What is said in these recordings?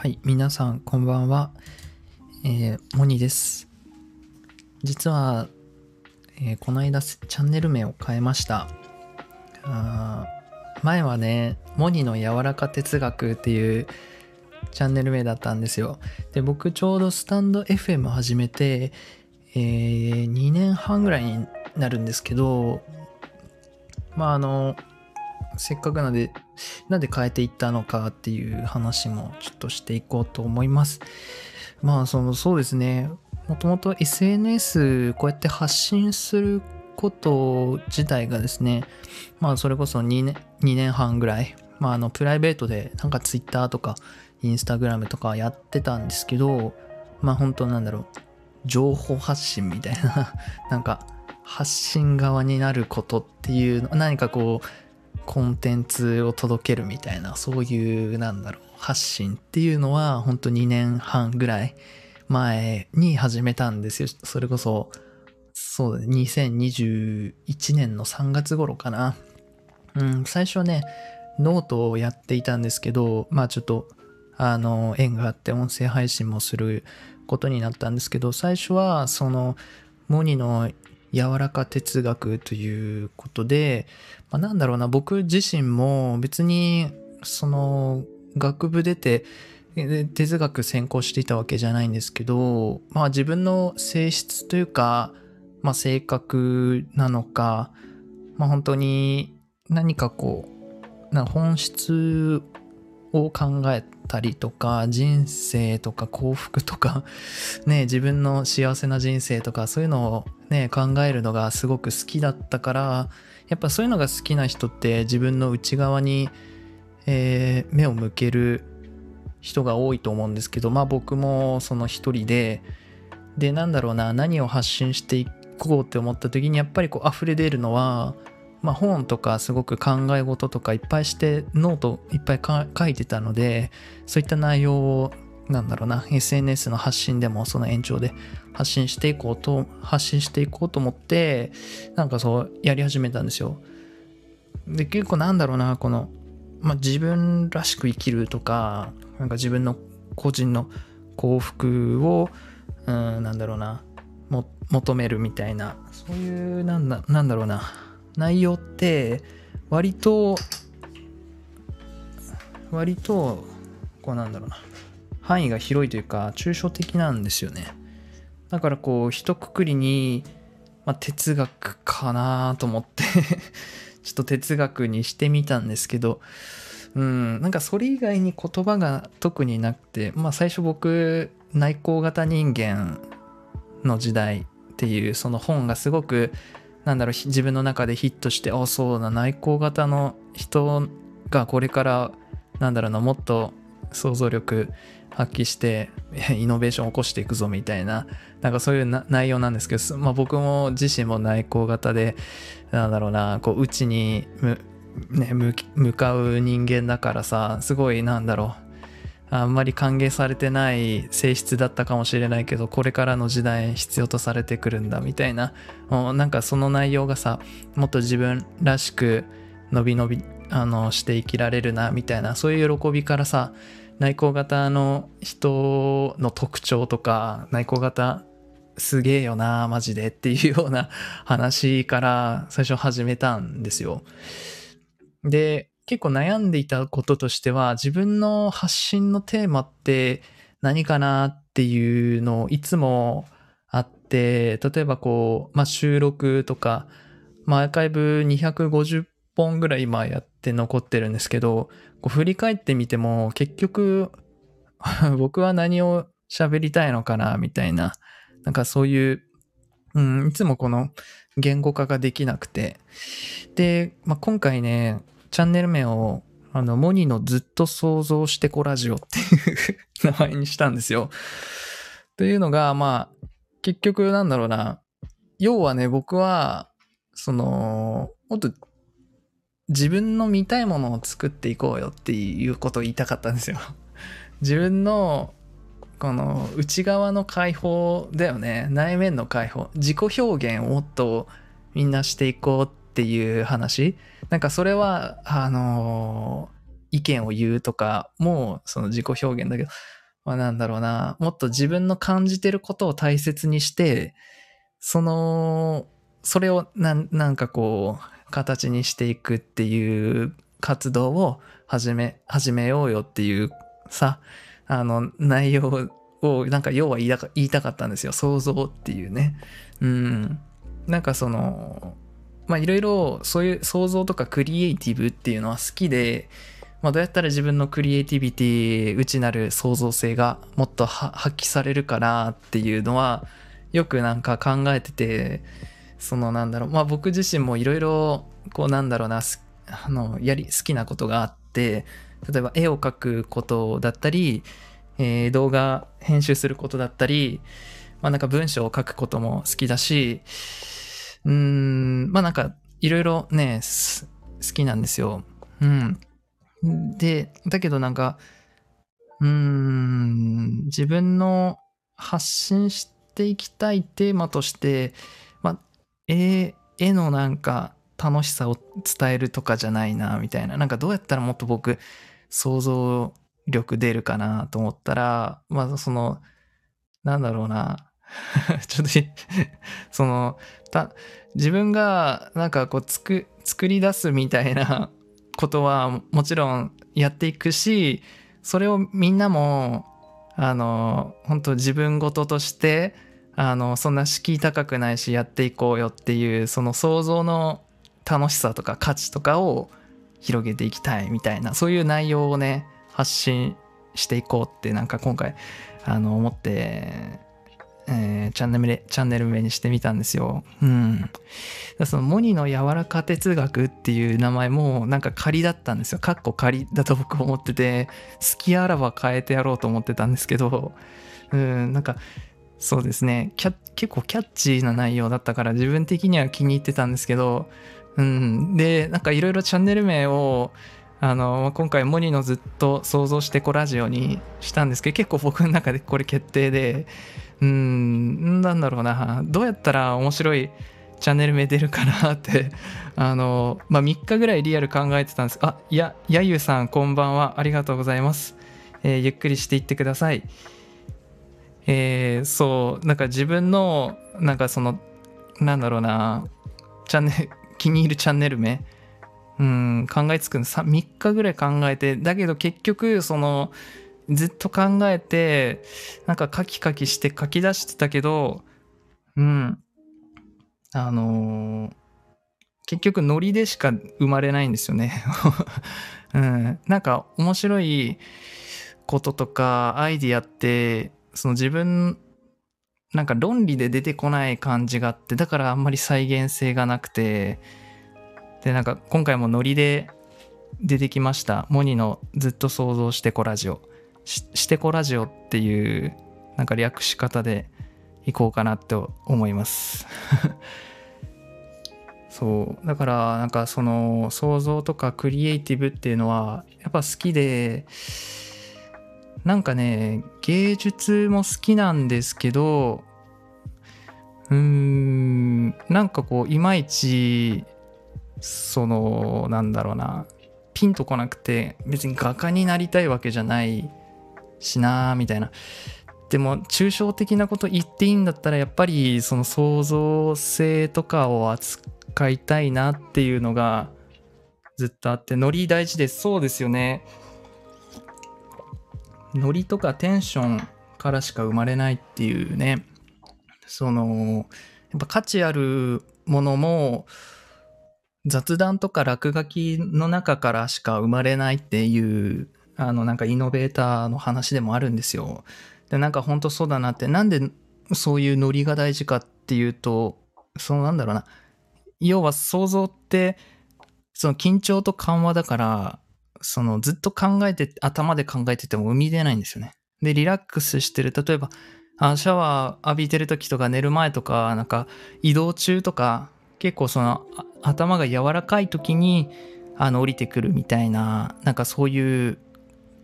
はい、皆さんこんばんは。えー、モニです。実は、えーこの間チャンネル名を変えました。前はね、モニの柔らか哲学っていうチャンネル名だったんですよ。で、僕ちょうどスタンド FM 始めて、えー2年半ぐらいになるんですけど、まああの、せっかくなので、なんで変えていったのかっていう話もちょっとしていこうと思います。まあ、その、そうですね。もともと SNS こうやって発信すること自体がですね、まあ、それこそ2年、2年半ぐらい、まあ、あの、プライベートでなんか Twitter とか Instagram とかやってたんですけど、まあ、本当なんだろう、情報発信みたいな、なんか、発信側になることっていう、何かこう、コンテンツを届けるみたいな、そういう、なんだろう、発信っていうのは、本当2年半ぐらい前に始めたんですよ。それこそ、そうだね、2021年の3月頃かな。うん、最初はね、ノートをやっていたんですけど、まあちょっと、あの、縁があって音声配信もすることになったんですけど、最初は、その、モニの柔らか哲学ということで、まあ、なんだろうな、僕自身も別に、その、学部出て、哲学専攻していたわけじゃないんですけど、まあ自分の性質というか、まあ性格なのか、まあ本当に何かこう、な本質を考えたりとか、人生とか幸福とか、ね、自分の幸せな人生とか、そういうのをね、考えるのがすごく好きだったから、やっぱそういうのが好きな人って自分の内側に、えー目を向ける人が多いと思うんですけど、まあ僕もその一人で、で、なんだろうな、何を発信していこうって思った時に、やっぱりこう溢れ出るのは、まあ本とかすごく考え事とかいっぱいして、ノートいっぱい書いてたので、そういった内容を、なんだろうな、SNS の発信でもその延長で発信していこうと、発信していこうと思って、なんかそうやり始めたんですよ。で、結構なんだろうな、この、まあ、自分らしく生きるとか、なんか自分の個人の幸福を、うん、なんだろうな、も求めるみたいな、そういう、なんだ、なんだろうな、内容って、割と、割と、こうなんだろうな、範囲が広いというか、抽象的なんですよね。だからこう、一括りに、まあ、哲学かなと思って ちょっと哲学にしてみたんですけど、うん、なんかそれ以外に言葉が特になくて、まあ最初僕、内向型人間の時代っていうその本がすごく、なんだろう、自分の中でヒットして、あ、そうだ、内向型の人がこれから、なんだろうな、もっと想像力発揮して、イノベーションを起こしていくぞみたいな、なんかそういう内容なんですけど、まあ僕も自身も内向型で、なんだろうな、こう、内にむ、ね、向向かう人間だからさ、すごいなんだろう。あんまり歓迎されてない性質だったかもしれないけど、これからの時代必要とされてくるんだみたいな、もうなんかその内容がさ、もっと自分らしく伸び伸び、あの、して生きられるなみたいな、そういう喜びからさ、内向型の人の特徴とか、内向型すげえよな、マジでっていうような話から最初始めたんですよ。で、結構悩んでいたこととしては、自分の発信のテーマって何かなっていうのをいつもあって、例えばこう、まあ、収録とか、まあ、アーカイブ250本ぐらい今やって残ってるんですけど、こう振り返ってみても結局 僕は何を喋りたいのかなみたいな、なんかそういう、うん、いつもこの言語化ができなくて。で、まあ、今回ね、チャンネル名を、あの、モニのずっと想像してこラジオっていう名前にしたんですよ。というのが、まあ、結局なんだろうな。要はね、僕は、その、もっと自分の見たいものを作っていこうよっていうことを言いたかったんですよ。自分のこの内側の解放だよね。内面の解放。自己表現をもっとみんなしていこうっていう話。なんかそれは、あの意見を言うとかもその自己表現だけど、まあなんだろうな、もっと自分の感じてることを大切にして、その、それをなん、なんかこう、形にしていくっていう活動を始め、始めようよっていうさ、あの、内容を、なんか要は言いたかったんですよ。想像っていうね。うん。なんかその、まあいろいろそういう想像とかクリエイティブっていうのは好きで、まあ、どうやったら自分のクリエイティビティ内なる創造性がもっと発揮されるかなっていうのはよくなんか考えててそのなんだろうまあ僕自身もいろいろこうなんだろうなあのやり好きなことがあって例えば絵を描くことだったり、えー、動画編集することだったりまあなんか文章を書くことも好きだしうんまあなんかいろいろね好きなんですようんで、だけどなんか、うーん、自分の発信していきたいテーマとして、まあ、絵、絵のなんか楽しさを伝えるとかじゃないな、みたいな。なんかどうやったらもっと僕、想像力出るかなと思ったら、まあその、なんだろうな。ちょっとその、た、自分がなんかこうつく、作り出すみたいな ことはもちろんやっていくしそれをみんなもあの本当自分事としてあのそんな敷居高くないしやっていこうよっていうその想像の楽しさとか価値とかを広げていきたいみたいなそういう内容をね発信していこうってなんか今回あの思ってえー、チャンネル、チャンネル名にしてみたんですよ。うん。その、モニの柔らか哲学っていう名前も、なんか仮だったんですよ。かっこ仮だと僕思ってて、好きあらば変えてやろうと思ってたんですけど、うん、なんか、そうですね。結構キャッチーな内容だったから、自分的には気に入ってたんですけど、うん。で、なんかいろいろチャンネル名を、あの今回モニのずっと想像してこラジオにしたんですけど結構僕の中でこれ決定でうん、なんだろうな、どうやったら面白いチャンネル名出るかなって、あの、まあ、3日ぐらいリアル考えてたんです。あ、いや、やゆうさん、こんばんは。ありがとうございます。えー、ゆっくりしていってください。えー、そう、なんか自分の、なんかその、なんだろうな、チャンネル、気に入るチャンネル名、うん、考えつくの 3, 3日ぐらい考えて、だけど結局、その、ずっと考えて、なんかカキカキして書き出してたけど、うん。あのー、結局ノリでしか生まれないんですよね。うん。なんか面白いこととかアイディアって、その自分、なんか論理で出てこない感じがあって、だからあんまり再現性がなくて、で、なんか今回もノリで出てきました。モニのずっと想像してこラジオ。してこラジオっていうなんか略し方でいこうかなって思います。そう。だからなんかその想像とかクリエイティブっていうのはやっぱ好きでなんかね芸術も好きなんですけどうーんなんかこういまいちそのなんだろうなピンとこなくて別に画家になりたいわけじゃないしなみたいな。でも抽象的なこと言っていいんだったらやっぱりその創造性とかを扱いたいなっていうのがずっとあってノリ大事です。そうですよね。ノリとかテンションからしか生まれないっていうね。そのやっぱ価値あるものも雑談とか落書きの中からしか生まれないっていうあの、なんかイノベーターの話でもあるんですよ。で、なんか本当そうだなって、なんでそういうノリが大事かっていうと、そのなんだろうな、要は想像って、その緊張と緩和だから、そのずっと考えて、頭で考えてても生み出ないんですよね。で、リラックスしてる、例えば、あシャワー浴びてる時とか寝る前とか、なんか移動中とか、結構その頭が柔らかい時に、あの降りてくるみたいな、なんかそういう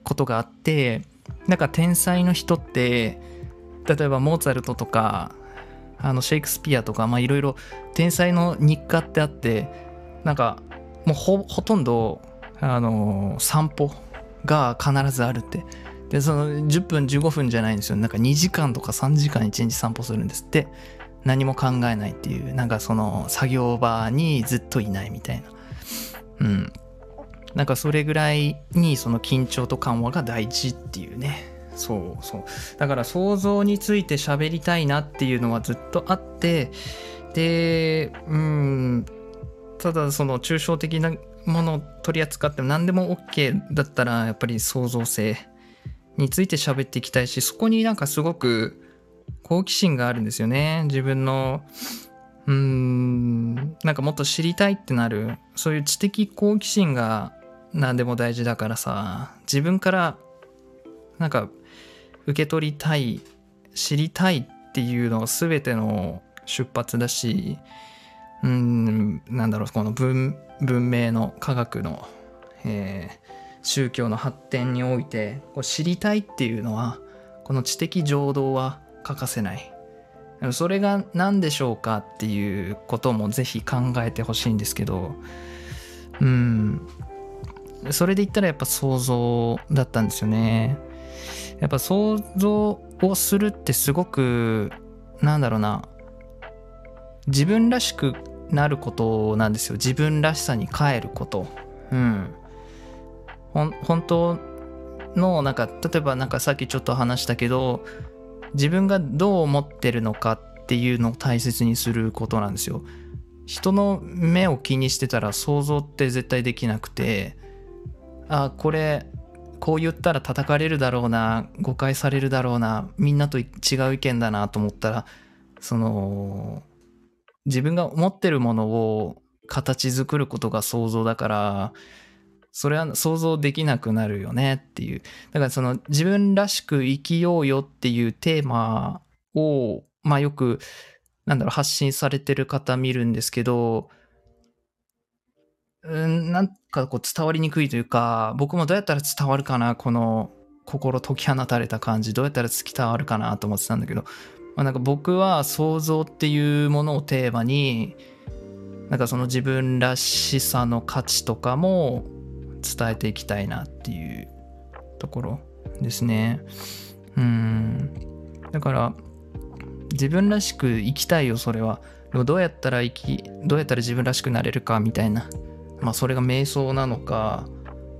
ことがあってなんか天才の人って例えばモーツァルトとかあのシェイクスピアとかいろいろ天才の日課ってあってなんかもうほとんどあの散歩が必ずあるって。でその10分15分じゃないんですよ。なんか2時間とか3時間1日散歩するんですって。何も考えないっていうなんかその作業場にずっといないみたいな。うん。なんかそれぐらいにその緊張と緩和が大事っていうね。そうそう。だから想像について喋りたいなっていうのはずっとあってでうんただその抽象的なものを取り扱っても何でも OK だったらやっぱり創造性について喋っていきたいしそこになんかすごく好奇心があるんですよね。自分のうーんなんかもっと知りたいってなるそういう知的好奇心が何でも大事だからさ自分からなんか受け取りたい知りたいっていうのが全ての出発だしうんなんだろうこの文文明の科学の、えー、宗教の発展においてこう知りたいっていうのはこの知的情動は欠かせない。それが何でしょうかっていうこともぜひ考えてほしいんですけどうん。それで言ったらやっぱ想像だったんですよね。やっぱ想像をするってすごくなんだろうな。自分らしくなることなんですよ。自分らしさに変えること。うん本当のなんか例えばなんかさっきちょっと話したけど自分がどう思ってるのかっていうのを大切にすることなんですよ。人の目を気にしてたら想像って絶対できなくてあこれこう言ったら叩かれるだろうな誤解されるだろうなみんなと違う意見だなと思ったらその自分が思ってるものを形作ることが想像だからそれは想像できなくなるよねっていう。だからその自分らしく生きようよっていうテーマをまあよくなんだろう発信されてる方見るんですけどうんなんかこう伝わりにくいというか僕もどうやったら伝わるかなこの心解き放たれた感じどうやったら伝わるかなと思ってたんだけどまあ、なんか僕は想像っていうものをテーマになんかその自分らしさの価値とかも伝えていきたいなっていうところですね。うん。だから自分らしく生きたいよそれは。でもどうやったら生きどうやったら自分らしくなれるかみたいなまあそれが瞑想なのか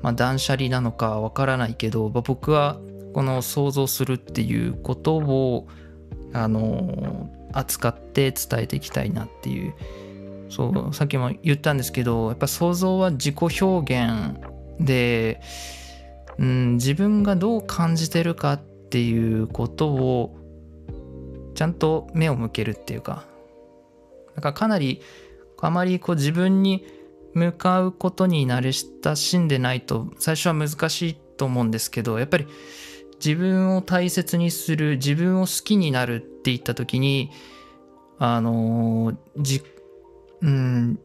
まあ断捨離なのかわからないけど、まあ、僕はこの想像するっていうことをあの扱って伝えていきたいなっていう。そうさっきも言ったんですけどやっぱ想像は自己表現で、うん、自分がどう感じてるかっていうことをちゃんと目を向けるっていうか。だかかなりあまりこう自分に向かうことに慣れ親しんでないと最初は難しいと思うんですけどやっぱり自分を大切にする自分を好きになるって言った時にあのじうん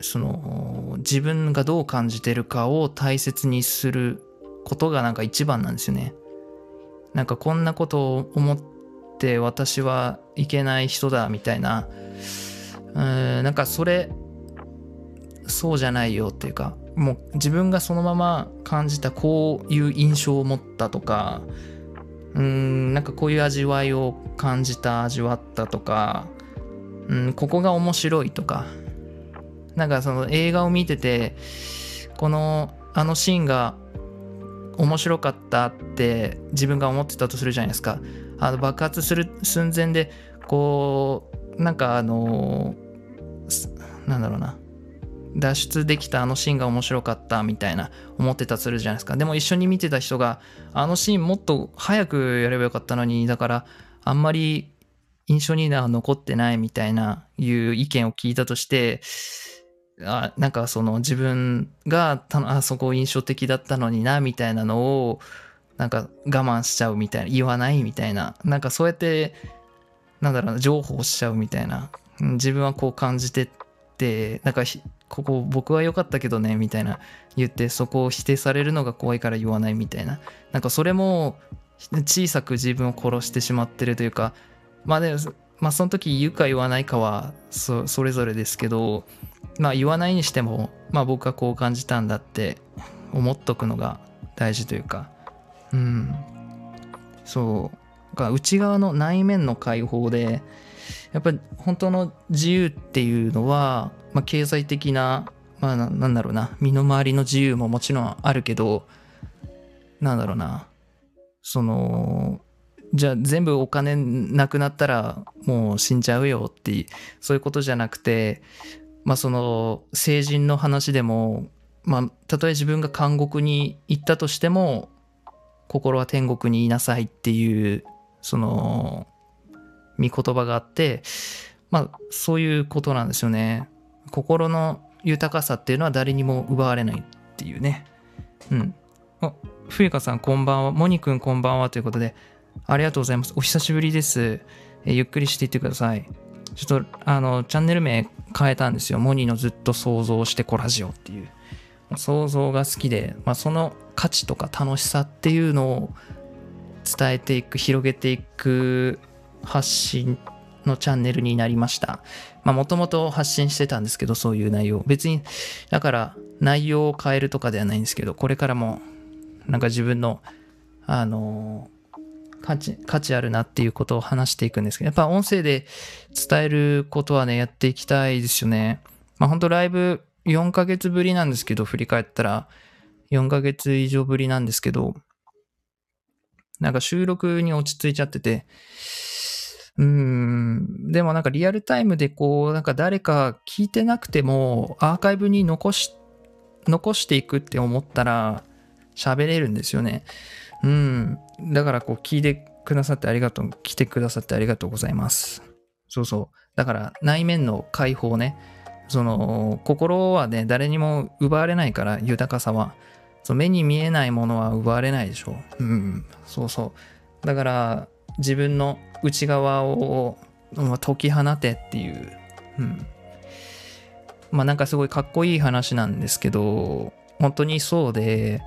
その自分がどう感じてるかを大切にすることがなんか一番なんですよね。なんかこんなことを思って私はいけない人だみたいなうんなんかそれそうじゃないよっていうかもう自分がそのまま感じたこういう印象を持ったとかうんなんかこういう味わいを感じた味わったとかうんここが面白いとかなんかその映画を見ててこのあのシーンが面白かったって自分が思ってたとするじゃないですか。あの爆発する寸前でこうなんかあのなんだろうな。脱出できたあのシーンが面白かったみたいな思ってたするじゃないですか。でも一緒に見てた人があのシーンもっと早くやればよかったのにだからあんまり印象には残ってないみたいないう意見を聞いたとしてあなんかその自分があそこ印象的だったのになみたいなのをなんか我慢しちゃうみたいな言わないみたいななんかそうやってなんだろうな情報しちゃうみたいな自分はこう感じてなんかここ僕は良かったけどねみたいな言ってそこを否定されるのが怖いから言わないみたいな。なんかそれも小さく自分を殺してしまってるというかまあでもまあその時言うか言わないかはそれぞれですけどまあ言わないにしても、まあ僕はこう感じたんだって思っとくのが大事というか、うん。そう。が内側の内面の解放でやっぱり本当の自由っていうのは、まあ、経済的なまあなんだろうな身の回りの自由ももちろんあるけどなんだろうなそのじゃあ全部お金なくなったらもう死んじゃうよってそういうことじゃなくてまあその成人の話でもまあたとえ自分が監獄に行ったとしても心は天国にいなさいっていうその見言葉があってまあそういうことなんですよね。心の豊かさっていうのは誰にも奪われないっていうね。うん。あ冬香さんこんばんは。モニくんこんばんは。ということでありがとうございます。お久しぶりです。えゆっくりしていってください。ちょっとあのチャンネル名変えたんですよ。モニのずっと想像してこラジオっていう。想像が好きで、まあ、その価値とか楽しさっていうのを伝えていく広げていく発信のチャンネルになりました。まあもともと発信してたんですけどそういう内容。別にだから内容を変えるとかではないんですけどこれからもなんか自分のあの価値価値あるなっていうことを話していくんですけどやっぱ音声で伝えることはねやっていきたいですよね。まあ本当ライブ4ヶ月ぶりなんですけど振り返ったら4ヶ月以上ぶりなんですけど、なんか収録に落ち着いちゃってて、うん、でもなんかリアルタイムでこう、なんか誰か聞いてなくてもアーカイブに残し、残していくって思ったら喋れるんですよね。うん。だからこう聞いてくださってありがとう、来てくださってありがとうございます。そうそう。だから内面の解放ね。その心はね、誰にも奪われないから豊かさは。そう目に見えないものは奪われないでしょう。うん、そうそう。だから自分の内側を解き放てっていう、うん。まあなんかすごいかっこいい話なんですけど、本当にそうで、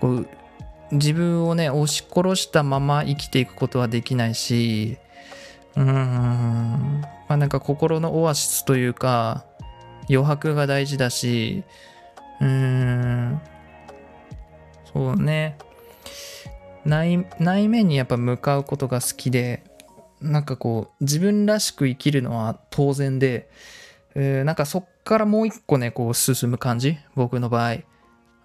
こう自分をね、押し殺したまま生きていくことはできないし、うーん、まあなんか心のオアシスというか、余白が大事だし、うーん、そうね。内内面にやっぱ向かうことが好きでなんかこう自分らしく生きるのは当然で、えー、なんかそっからもう一個ねこう進む感じ僕の場合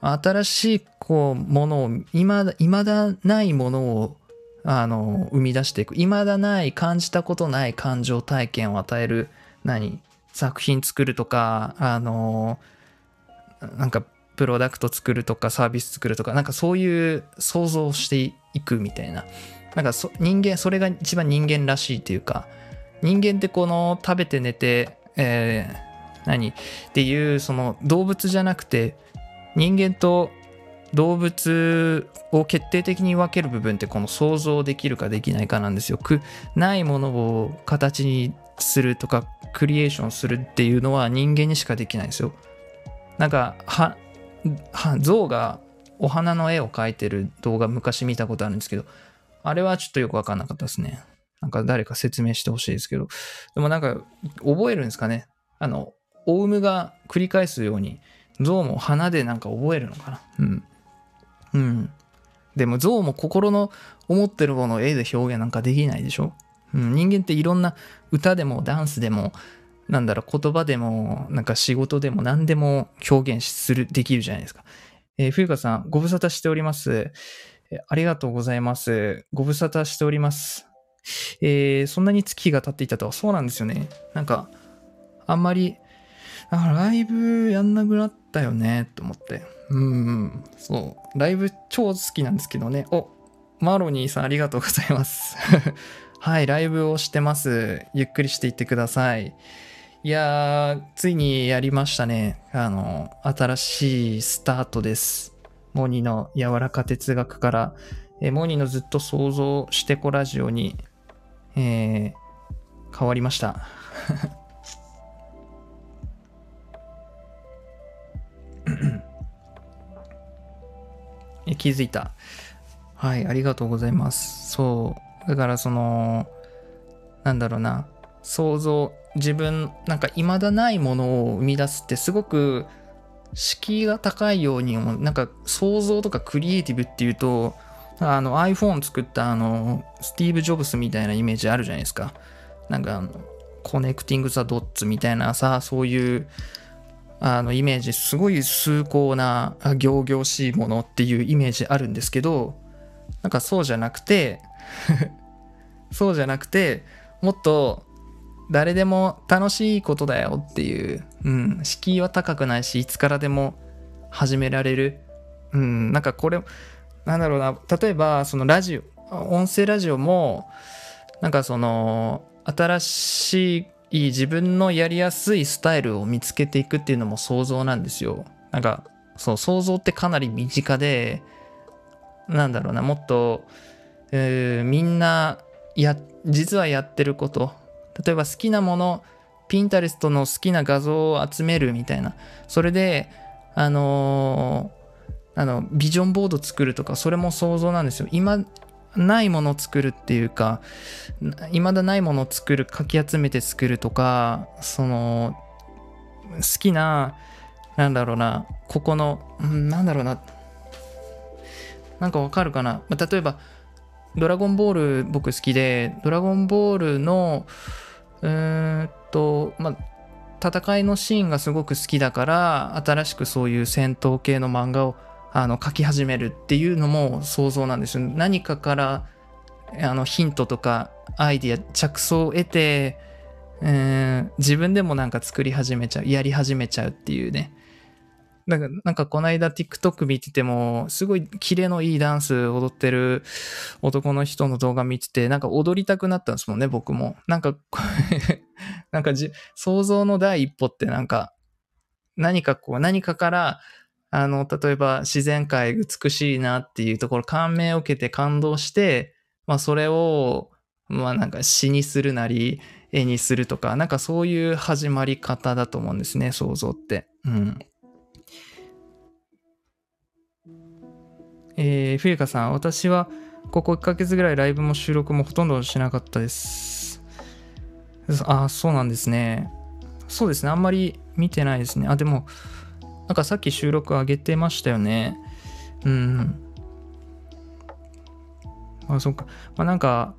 新しいこうものを今だ未だないものをあの生み出していく未だない感じたことない感情体験を与える何作品作るとかあのなんかプロダクト作るとかサービス作るとか、なんかそういう想像していくみたいな。なんかそ人間、それが一番人間らしいっていうか、人間ってこの食べて寝て、えー、何？っていうその動物じゃなくて、人間と動物を決定的に分ける部分ってこの想像できるかできないかなんですよ。くないものを形にするとかクリエーションするっていうのは人間にしかできないんですよ。なんかは象がお花の絵を描いてる動画昔見たことあるんですけど、あれはちょっとよくわかんなかったですね。なんか誰か説明してほしいですけど。でもなんか覚えるんですかね。あの、オウムが繰り返すように、象も花でなんか覚えるのかな。うん。うん。でも象も心の思ってるものを絵で表現なんかできないでしょ。うん、人間っていろんな歌でもダンスでもなんだろう、言葉でも、なんか仕事でも何でも表現する、できるじゃないですか。えー、冬香さん、ご無沙汰しております。ありがとうございます。ご無沙汰しております。えー、そんなに月が経っていたとは、そうなんですよね。なんか、あんまり、だからライブやんなくなったよね、と思って。うん、そう。ライブ超好きなんですけどね。お、マロニーさんありがとうございます。はい、ライブをしてます。ゆっくりしていってください。いやー、ついにやりましたね。あの、新しいスタートです。モニの柔らか哲学から、えモニのずっと想像してこラジオに、えー、変わりました。え気づいた。はい、ありがとうございます。そう。だからその、なんだろうな。想像自分なんか未だないものを生み出すってすごく敷居が高いように思う。なんか想像とかクリエイティブっていうとあの iPhone 作ったあのスティーブ・ジョブスみたいなイメージあるじゃないですか。なんかあの connecting the dots みたいなさそういうあのイメージすごい崇高な仰々しいものっていうイメージあるんですけどなんかそうじゃなくて そうじゃなくてもっと誰でも楽しいことだよっていう、うん、敷居は高くないしいつからでも始められる、うん、なんかこれなんだろうな。例えばそのラジオ音声ラジオもなんかその新しい自分のやりやすいスタイルを見つけていくっていうのも想像なんですよ。なんかそう想像ってかなり身近でなんだろうな。もっと、えー、みんなや実はやってること。例えば好きなものピンタレストの好きな画像を集めるみたいな。それであのー、あのビジョンボード作るとかそれも想像なんですよ。今ないものを作るっていうか未だないものを作るかき集めて作るとかその好きななんだろうなここのなんだろうななんかわかるかな、例えばドラゴンボール僕好きでドラゴンボールのうーんとまあ戦いのシーンがすごく好きだから新しくそういう戦闘系の漫画をあの書き始めるっていうのも想像なんですよ。何かからあのヒントとかアイディア着想を得て、えー、自分でもなんか作り始めちゃうやり始めちゃうっていうねなんかなんかこの間 TikTok 見ててもすごいキレのいいダンス踊ってる男の人の動画見ててなんか踊りたくなったんですもんね僕もなんか なんかじ想像の第一歩ってなんか何かこう何かからあの、例えば自然界美しいなっていうところ、感銘を受けて感動して、まあそれを、まあなんか詩にするなり、絵にするとか、なんかそういう始まり方だと思うんですね、想像って。うん。えー、冬香さん、私はここ1ヶ月ぐらいライブも収録もほとんどしなかったです。あ、そうなんですね。そうですね、あんまり見てないですね。あ、でも、なんかさっき収録上げてましたよね。うん。あ、そっか。まあなんか、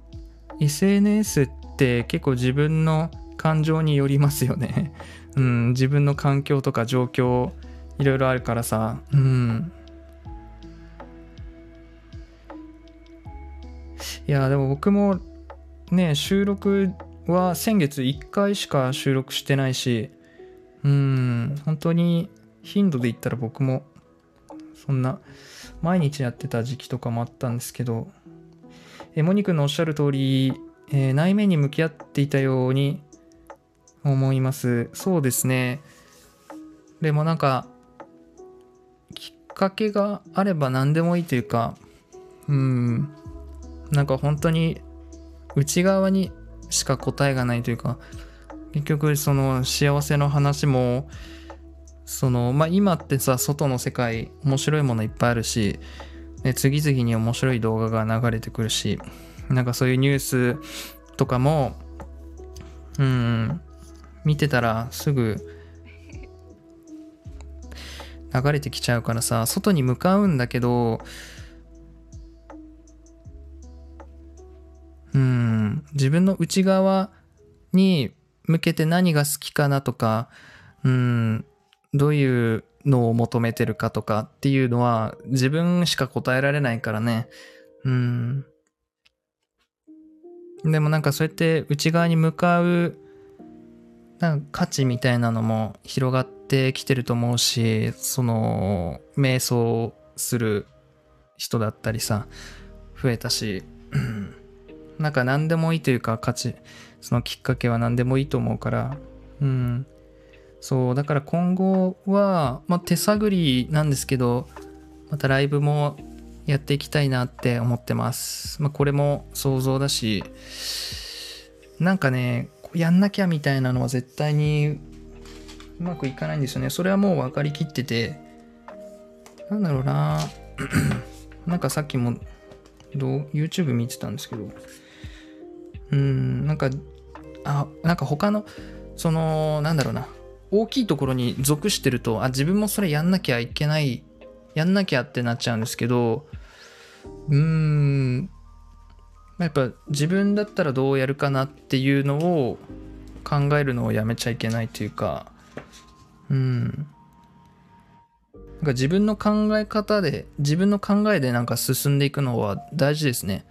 SNS って結構自分の感情によりますよね。うん、自分の環境とか状況、いろいろあるからさ。うん。いや、でも僕もね、収録は先月1回しか収録してないし、うん、本当に頻度で言ったら僕もそんな毎日やってた時期とかもあったんですけど、えモニ君のおっしゃる通り、えー、内面に向き合っていたように思います。そうですね。でもなんか、きっかけがあれば何でもいいというか、うん、なんか本当に内側にしか答えがないというか、結局その幸せの話も、その、まあ、今ってさ、外の世界、面白いものいっぱいあるし、ね、次々に面白い動画が流れてくるし、なんかそういうニュースとかも、うん、見てたらすぐ流れてきちゃうからさ、外に向かうんだけど、うん、自分の内側に向けて何が好きかなとか、うん、どういうのを求めてるかとかっていうのは自分しか答えられないからね。うん。でもなんかそうやって内側に向かうなんか価値みたいなのも広がってきてると思うし、その瞑想する人だったりさ、増えたし、なんか何でもいいというか価値、そのきっかけは何でもいいと思うから、うん。そう、だから今後は、まあ、手探りなんですけど、またライブもやっていきたいなって思ってます。まあ、これも想像だし、なんかね、やんなきゃみたいなのは絶対にうまくいかないんですよね。それはもう分かりきってて、なんだろうな なんかさっきもどう？YouTube 見てたんですけど、うん、なんかあなんか他のそのなんだろうな大きいところに属してるとあ自分もそれやんなきゃいけないやんなきゃってなっちゃうんですけどうーんやっぱ自分だったらどうやるかなっていうのを考えるのをやめちゃいけないというかうん。なんか自分の考え方で自分の考えでなんか進んでいくのは大事ですね。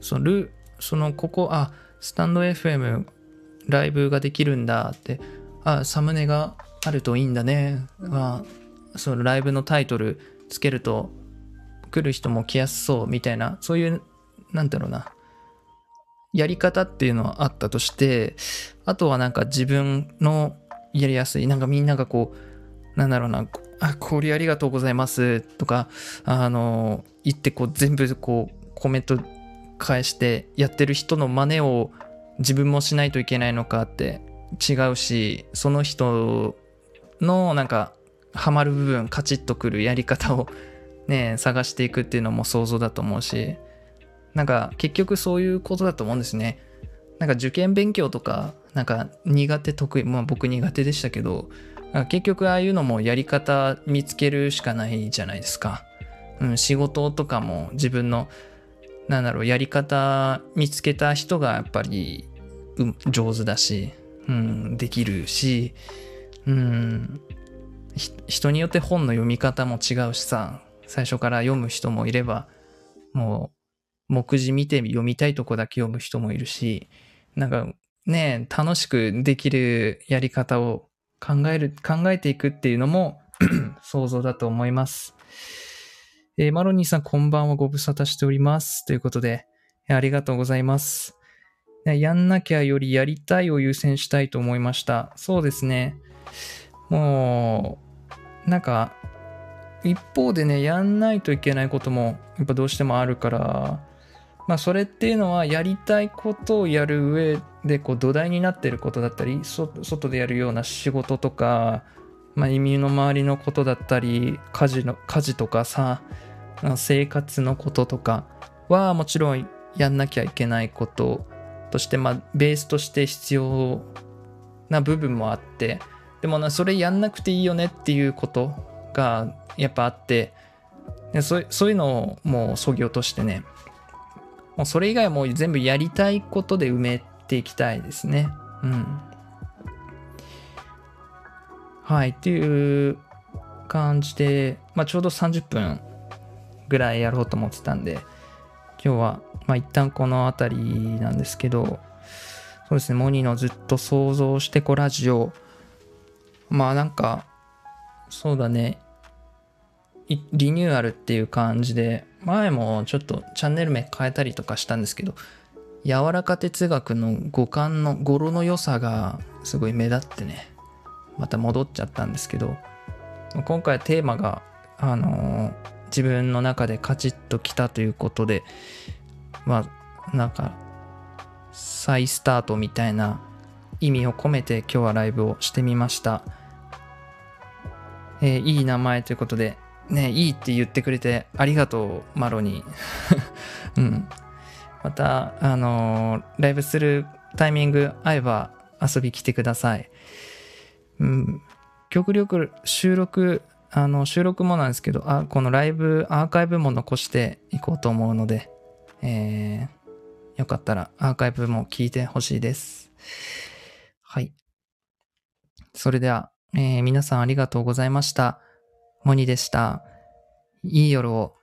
そのルそのここあスタンド FM ライブができるんだってあサムネがあるといいんだね。あそのライブのタイトルつけると来る人も来やすそうみたいなそういうなんだろうな。やり方っていうのはあったとしてあとはなんか自分のやりやすいなんかみんながこうなんだろうなあこれありがとうございますとかあの言ってこう全部こうコメント返してやってる人の真似を自分もしないといけないのかって違うしその人のなんかハマる部分カチッとくるやり方をね 探していくっていうのも想像だと思うしなんか結局そういうことだと思うんですね。なんか受験勉強とかなんか苦手得意まあ僕苦手でしたけど結局ああいうのもやり方見つけるしかないじゃないですか、うん、仕事とかも自分のなんだろうやり方見つけた人がやっぱり、上手だし、うん、できるし、うん、人によって本の読み方も違うしさ最初から読む人もいればもう目次見て読みたいとこだけ読む人もいるしなんかね楽しくできるやり方を考える考えていくっていうのも 想像だと思います。えー、マロニーさんこんばんはご無沙汰しております。ということで、ありがとうございます。やんなきゃよりやりたいを優先したいと思いました。そうですね。もう、なんか、一方でね、やんないといけないことも、やっぱどうしてもあるから、まあ、それっていうのは、やりたいことをやる上で、こう、土台になってることだったり、外でやるような仕事とか、まあ、身の回りのことだったり、家事の、家事とかさ、生活のこととかはもちろんやんなきゃいけないこととして、まあ、ベースとして必要な部分もあって、でもな、それやんなくていいよねっていうことがやっぱあって、でそういうのをもうそぎ落としてね、もうそれ以外はもう全部やりたいことで埋めていきたいですね。うん。はい、っていう感じで、まあ、ちょうど30分ぐらいやろうと思ってたんで、今日は、まあ一旦この辺りなんですけど、そうですね、モニのずっと想像してこラジオ、まあなんか、そうだね、リニューアルっていう感じで、前もちょっとチャンネル名変えたりとかしたんですけど、柔らか哲学の五感の語呂の良さがすごい目立ってね、また戻っちゃったんですけど、今回テーマが、あのー自分の中でカチッときたということで、まあ、なんか、再スタートみたいな意味を込めて今日はライブをしてみました。えー、いい名前ということで、ね、いいって言ってくれてありがとう、マロに。うん。また、あのー、ライブするタイミング合えば遊び来てください。うん。極力収録あの、収録もなんですけど、あ、このライブアーカイブも残していこうと思うので、えー、よかったらアーカイブも聞いてほしいです。はい。それでは、えー、皆さんありがとうございました。モニでした。いい夜を。